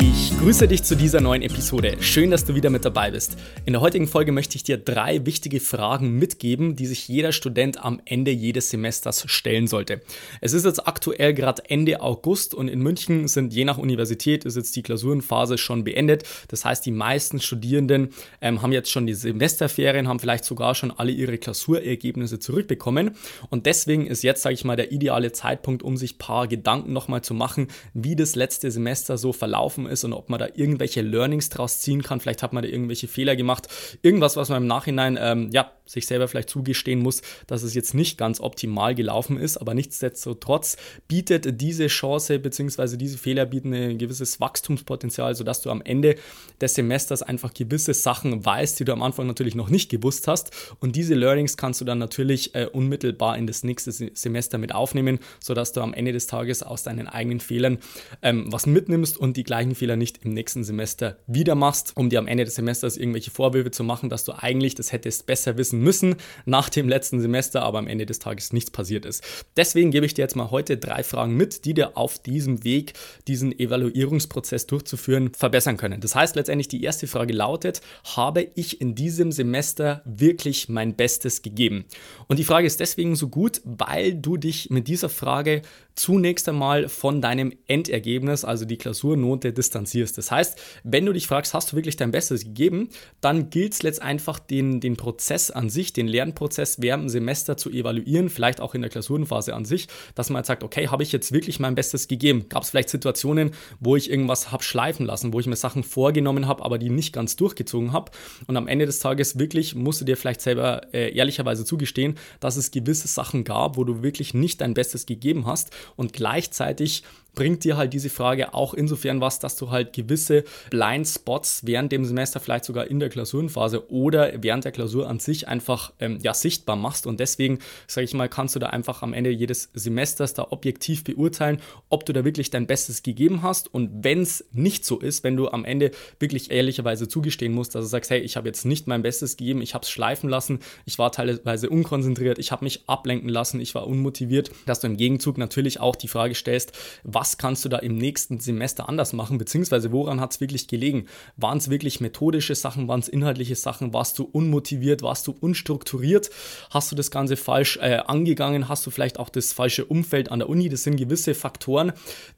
Ich grüße dich zu dieser neuen Episode. Schön, dass du wieder mit dabei bist. In der heutigen Folge möchte ich dir drei wichtige Fragen mitgeben, die sich jeder Student am Ende jedes Semesters stellen sollte. Es ist jetzt aktuell gerade Ende August und in München sind je nach Universität ist jetzt die Klausurenphase schon beendet. Das heißt, die meisten Studierenden ähm, haben jetzt schon die Semesterferien, haben vielleicht sogar schon alle ihre Klausurergebnisse zurückbekommen. Und deswegen ist jetzt, sage ich mal, der ideale Zeitpunkt, um sich ein paar Gedanken nochmal zu machen, wie das letzte Semester so verlaufen gelaufen ist und ob man da irgendwelche Learnings draus ziehen kann. Vielleicht hat man da irgendwelche Fehler gemacht. Irgendwas, was man im Nachhinein, ähm, ja, sich selber vielleicht zugestehen muss, dass es jetzt nicht ganz optimal gelaufen ist. Aber nichtsdestotrotz bietet diese Chance bzw. diese Fehler bieten ein gewisses Wachstumspotenzial, sodass du am Ende des Semesters einfach gewisse Sachen weißt, die du am Anfang natürlich noch nicht gewusst hast. Und diese Learnings kannst du dann natürlich äh, unmittelbar in das nächste Semester mit aufnehmen, sodass du am Ende des Tages aus deinen eigenen Fehlern ähm, was mitnimmst und die gleichen Fehler nicht im nächsten Semester wieder machst, um dir am Ende des Semesters irgendwelche Vorwürfe zu machen, dass du eigentlich das hättest besser wissen müssen nach dem letzten Semester, aber am Ende des Tages nichts passiert ist. Deswegen gebe ich dir jetzt mal heute drei Fragen mit, die dir auf diesem Weg, diesen Evaluierungsprozess durchzuführen, verbessern können. Das heißt letztendlich, die erste Frage lautet, habe ich in diesem Semester wirklich mein Bestes gegeben? Und die Frage ist deswegen so gut, weil du dich mit dieser Frage zunächst einmal von deinem Endergebnis, also die Klausurnote, distanzierst. Das heißt, wenn du dich fragst, hast du wirklich dein Bestes gegeben, dann gilt es letztendlich einfach, den, den Prozess an sich, den Lernprozess während dem Semester zu evaluieren, vielleicht auch in der Klausurenphase an sich, dass man halt sagt, okay, habe ich jetzt wirklich mein Bestes gegeben? Gab es vielleicht Situationen, wo ich irgendwas habe schleifen lassen, wo ich mir Sachen vorgenommen habe, aber die nicht ganz durchgezogen habe? Und am Ende des Tages wirklich musst du dir vielleicht selber äh, ehrlicherweise zugestehen, dass es gewisse Sachen gab, wo du wirklich nicht dein Bestes gegeben hast und gleichzeitig bringt dir halt diese Frage auch insofern was, dass du halt gewisse Blind Spots während dem Semester, vielleicht sogar in der Klausurenphase oder während der Klausur an sich einfach ähm, ja, sichtbar machst. Und deswegen, sage ich mal, kannst du da einfach am Ende jedes Semesters da objektiv beurteilen, ob du da wirklich dein Bestes gegeben hast. Und wenn es nicht so ist, wenn du am Ende wirklich ehrlicherweise zugestehen musst, dass du sagst, hey, ich habe jetzt nicht mein Bestes gegeben, ich habe es schleifen lassen, ich war teilweise unkonzentriert, ich habe mich ablenken lassen, ich war unmotiviert, dass du im Gegenzug natürlich auch die Frage stellst, was was kannst du da im nächsten Semester anders machen, beziehungsweise woran hat es wirklich gelegen? Waren es wirklich methodische Sachen, waren es inhaltliche Sachen, warst du unmotiviert, warst du unstrukturiert, hast du das Ganze falsch äh, angegangen, hast du vielleicht auch das falsche Umfeld an der Uni? Das sind gewisse Faktoren,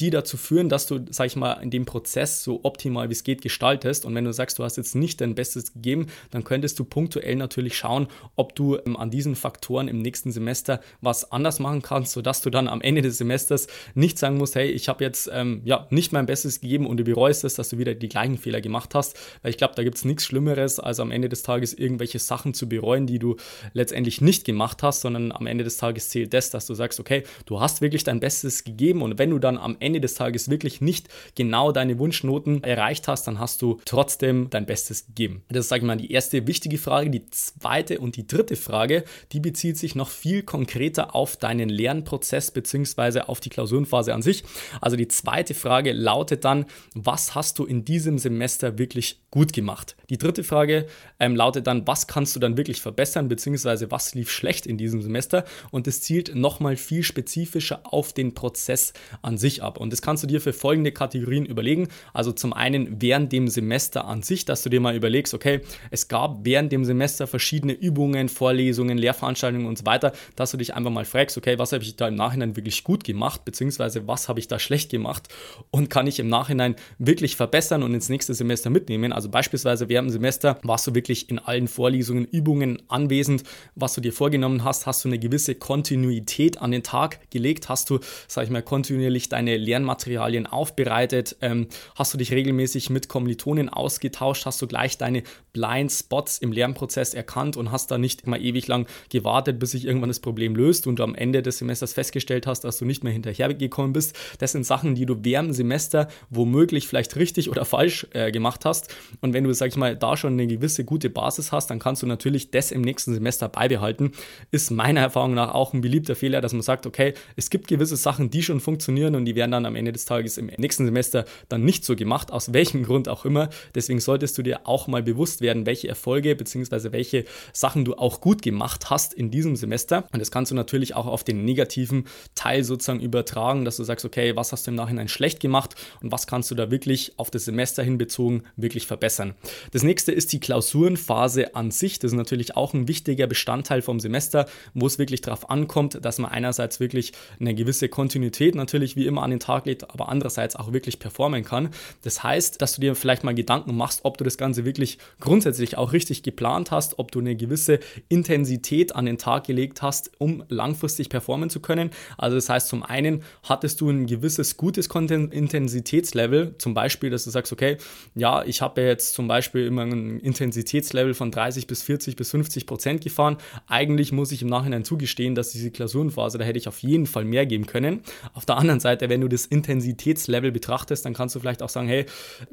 die dazu führen, dass du, sag ich mal, in dem Prozess so optimal wie es geht gestaltest. Und wenn du sagst, du hast jetzt nicht dein Bestes gegeben, dann könntest du punktuell natürlich schauen, ob du ähm, an diesen Faktoren im nächsten Semester was anders machen kannst, sodass du dann am Ende des Semesters nicht sagen musst, hey, ich habe jetzt ähm, ja, nicht mein Bestes gegeben und du bereust es, dass du wieder die gleichen Fehler gemacht hast. Weil ich glaube, da gibt es nichts Schlimmeres, als am Ende des Tages irgendwelche Sachen zu bereuen, die du letztendlich nicht gemacht hast, sondern am Ende des Tages zählt das, dass du sagst, okay, du hast wirklich dein Bestes gegeben und wenn du dann am Ende des Tages wirklich nicht genau deine Wunschnoten erreicht hast, dann hast du trotzdem dein Bestes gegeben. Das ist, sage ich mal, die erste wichtige Frage. Die zweite und die dritte Frage, die bezieht sich noch viel konkreter auf deinen Lernprozess bzw. auf die Klausurenphase an sich. Also die zweite Frage lautet dann, was hast du in diesem Semester wirklich gut gemacht? Die dritte Frage ähm, lautet dann, was kannst du dann wirklich verbessern, beziehungsweise was lief schlecht in diesem Semester? Und es zielt nochmal viel spezifischer auf den Prozess an sich ab. Und das kannst du dir für folgende Kategorien überlegen. Also zum einen während dem Semester an sich, dass du dir mal überlegst, okay, es gab während dem Semester verschiedene Übungen, Vorlesungen, Lehrveranstaltungen und so weiter, dass du dich einfach mal fragst, okay, was habe ich da im Nachhinein wirklich gut gemacht, beziehungsweise was habe ich da schlecht gemacht und kann ich im Nachhinein wirklich verbessern und ins nächste Semester mitnehmen. Also beispielsweise während dem Semester warst du wirklich in allen Vorlesungen, Übungen anwesend, was du dir vorgenommen hast, hast du eine gewisse Kontinuität an den Tag gelegt, hast du, sag ich mal, kontinuierlich deine Lernmaterialien aufbereitet, ähm, hast du dich regelmäßig mit Kommilitonen ausgetauscht, hast du gleich deine Blind Spots im Lernprozess erkannt und hast da nicht immer ewig lang gewartet, bis sich irgendwann das Problem löst und am Ende des Semesters festgestellt hast, dass du nicht mehr hinterhergekommen bist. Das sind Sachen, die du während dem Semester womöglich vielleicht richtig oder falsch äh, gemacht hast. Und wenn du, sag ich mal, da schon eine gewisse gute Basis hast, dann kannst du natürlich Stress im nächsten Semester beibehalten. Ist meiner Erfahrung nach auch ein beliebter Fehler, dass man sagt, okay, es gibt gewisse Sachen, die schon funktionieren und die werden dann am Ende des Tages im nächsten Semester dann nicht so gemacht, aus welchem Grund auch immer. Deswegen solltest du dir auch mal bewusst werden, welche Erfolge bzw. welche Sachen du auch gut gemacht hast in diesem Semester. Und das kannst du natürlich auch auf den negativen Teil sozusagen übertragen, dass du sagst, okay, was hast du im Nachhinein schlecht gemacht und was kannst du da wirklich auf das Semester hin bezogen wirklich verbessern. Das nächste ist die Klausurenphase an sich. Das ist natürlich auch ein wichtiger Bestandteil vom Semester, wo es wirklich darauf ankommt, dass man einerseits wirklich eine gewisse Kontinuität natürlich wie immer an den Tag legt, aber andererseits auch wirklich performen kann. Das heißt, dass du dir vielleicht mal Gedanken machst, ob du das Ganze wirklich grundsätzlich auch richtig geplant hast, ob du eine gewisse Intensität an den Tag gelegt hast, um langfristig performen zu können. Also das heißt, zum einen hattest du ein gewisses gutes Intensitätslevel, zum Beispiel, dass du sagst, okay, ja, ich habe jetzt zum Beispiel immer ein Intensitätslevel von 30 bis 40 bis 50 Prozent gefahren. Eigentlich muss ich im Nachhinein zugestehen, dass diese Klausurenphase, da hätte ich auf jeden Fall mehr geben können. Auf der anderen Seite, wenn du das Intensitätslevel betrachtest, dann kannst du vielleicht auch sagen, hey,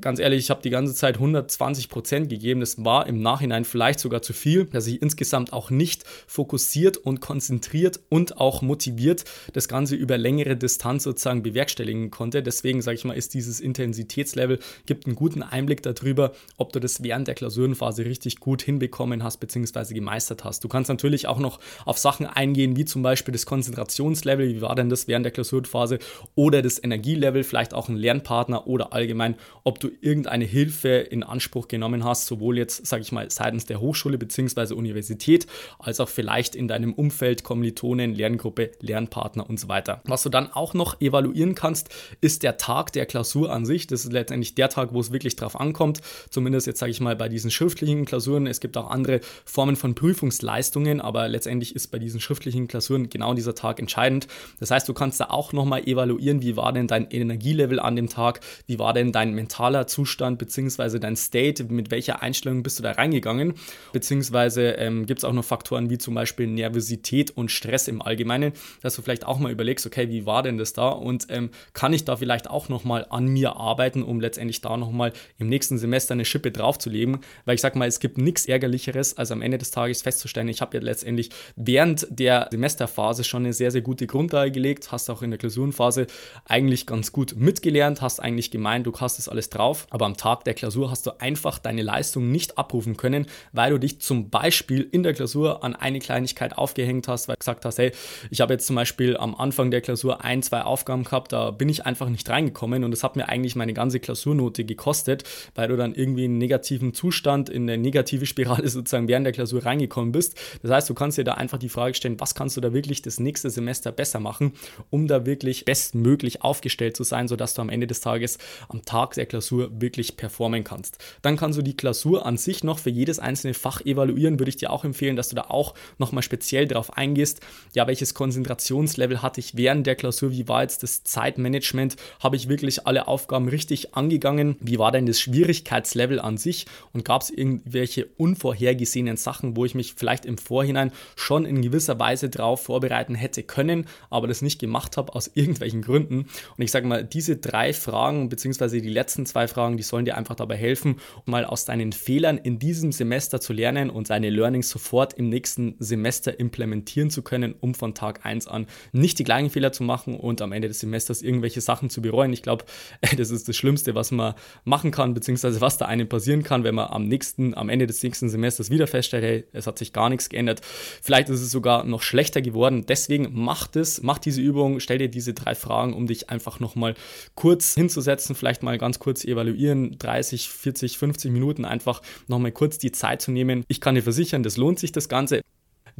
ganz ehrlich, ich habe die ganze Zeit 120 Prozent gegeben. Das war im Nachhinein vielleicht sogar zu viel, dass ich insgesamt auch nicht fokussiert und konzentriert und auch motiviert das Ganze über längere Distanz sozusagen bewerkstelligen konnte. Deswegen sage ich mal, ist dieses Intensitätslevel, gibt einen guten Einblick darüber, ob du das während der Klausurenphase richtig gut hinbekommen hast bzw. gemeistert hast. Du kannst natürlich auch noch auf Sachen eingehen, wie zum Beispiel das Konzentrationslevel, wie war denn das während der Klausurenphase oder das Energielevel, vielleicht auch ein Lernpartner oder allgemein, ob du irgendeine Hilfe in Anspruch genommen hast, sowohl jetzt, sage ich mal, seitens der Hochschule bzw. Universität, als auch vielleicht in deinem Umfeld, Kommilitonen, Lerngruppe, Lernpartner und so weiter. Was du dann auch noch evaluieren kannst, ist der Tag der Klausur an sich. Das ist letztendlich der Tag, wo es wirklich drauf ankommt. Zumindest jetzt sage ich mal bei diesen schriftlichen Klausuren. Es gibt auch andere Formen von Prüfungsleistungen, aber letztendlich ist bei diesen schriftlichen Klausuren genau dieser Tag entscheidend. Das heißt, du kannst da auch nochmal evaluieren, wie war denn dein Energielevel an dem Tag, wie war denn dein mentaler Zustand bzw. dein State, mit welcher Einstellung bist du da reingegangen, beziehungsweise ähm, gibt es auch noch Faktoren wie zum Beispiel Nervosität und Stress im Allgemeinen, dass du vielleicht auch mal überlegst, okay, wie war denn das da und ähm, kann ich da vielleicht auch nochmal an mir arbeiten, um letztendlich da nochmal im nächsten Semester eine Schippe draufzulegen, weil ich sag mal, es gibt nichts Ärgerlicheres, als am Ende des Tages festzustellen, ich habe ja letztendlich während der Semesterphase schon eine sehr, sehr gute Grundlage gelegt, hast auch in der Klausurenphase eigentlich ganz gut mitgelernt, hast eigentlich gemeint, du hast das alles drauf, aber am Tag der Klausur hast du einfach deine Leistung nicht abrufen können, weil du dich zum Beispiel in der Klausur an eine Kleinigkeit aufgehängt hast, weil du gesagt hast, hey, ich habe jetzt zum Beispiel am Anfang der Klausur ein, zwei Aufgaben gehabt, da bin ich einfach nicht reingekommen und das hat mir eigentlich meine ganze Klausurnote gekostet, weil du dann irgendwie in einen negativen Zustand, in eine negative Spirale sozusagen während der Klausur reingekommen bist. Das heißt, du kannst dir da einfach die Frage stellen, was kannst du da wirklich das nächste Semester besser machen, um da wirklich bestmöglich aufgestellt zu sein, sodass du am Ende des Tages am Tag der Klausur wirklich performen kannst. Dann kannst du die Klausur an sich noch für jedes einzelne Fach evaluieren, würde ich dir auch empfehlen, dass du da auch nochmal speziell darauf eingehst, ja, welches Konzentrationslevel hatte ich während der Klausur, wie war jetzt das Zeitmanagement, habe ich wirklich alle Aufgaben richtig angegangen, wie war denn das Schwierigkeitslevel an sich und gab es irgendwelche unvorhergesehenen Sachen, wo ich mich vielleicht im Vorhinein schon in gewisser Weise darauf vorbereiten hätte können, aber das nicht gemacht habe aus irgendwelchen Gründen. Und ich sage mal, diese drei Fragen, beziehungsweise die letzten zwei Fragen, die sollen dir einfach dabei helfen, um mal aus deinen Fehlern in diesem Semester zu lernen und deine Learnings sofort im nächsten Semester implementieren zu können, um von Tag 1 an nicht die gleichen Fehler zu machen und am Ende des Semesters irgendwelche Sachen zu bereuen. Ich glaube, das ist das Schlimmste, was man machen kann, beziehungsweise was da einem passieren kann, wenn man am nächsten, am Ende des nächsten Semesters wieder feststellt, hey, es hat sich gar nichts geändert. Vielleicht ist es sogar noch schlechter geworden. Deswegen mach das, mach diese Übung, stell dir diese drei Fragen, um dich einfach nochmal kurz hinzusetzen, vielleicht mal ganz kurz evaluieren, 30, 40, 50 Minuten einfach nochmal kurz die Zeit zu nehmen. Ich kann dir versichern, das lohnt sich das Ganze.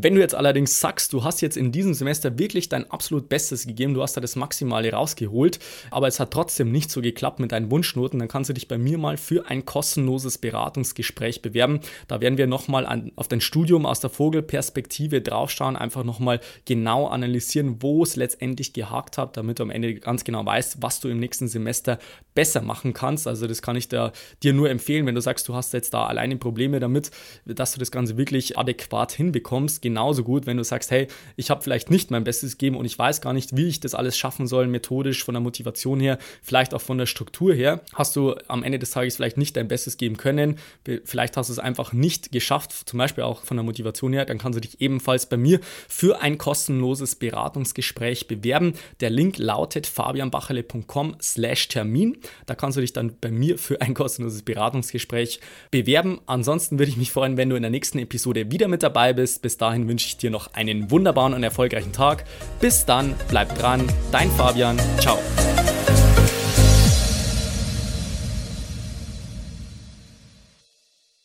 Wenn du jetzt allerdings sagst, du hast jetzt in diesem Semester wirklich dein absolut Bestes gegeben, du hast da das Maximale rausgeholt, aber es hat trotzdem nicht so geklappt mit deinen Wunschnoten, dann kannst du dich bei mir mal für ein kostenloses Beratungsgespräch bewerben. Da werden wir nochmal auf dein Studium aus der Vogelperspektive draufschauen, einfach nochmal genau analysieren, wo es letztendlich gehakt hat, damit du am Ende ganz genau weißt, was du im nächsten Semester besser machen kannst. Also das kann ich dir nur empfehlen, wenn du sagst, du hast jetzt da alleine Probleme damit, dass du das Ganze wirklich adäquat hinbekommst genauso gut, wenn du sagst, hey, ich habe vielleicht nicht mein Bestes gegeben und ich weiß gar nicht, wie ich das alles schaffen soll, methodisch, von der Motivation her, vielleicht auch von der Struktur her, hast du am Ende des Tages vielleicht nicht dein Bestes geben können, vielleicht hast du es einfach nicht geschafft, zum Beispiel auch von der Motivation her, dann kannst du dich ebenfalls bei mir für ein kostenloses Beratungsgespräch bewerben. Der Link lautet fabianbachele.com slash Termin. Da kannst du dich dann bei mir für ein kostenloses Beratungsgespräch bewerben. Ansonsten würde ich mich freuen, wenn du in der nächsten Episode wieder mit dabei bist. Bis dahin wünsche ich dir noch einen wunderbaren und erfolgreichen Tag. Bis dann, bleib dran, dein Fabian, ciao.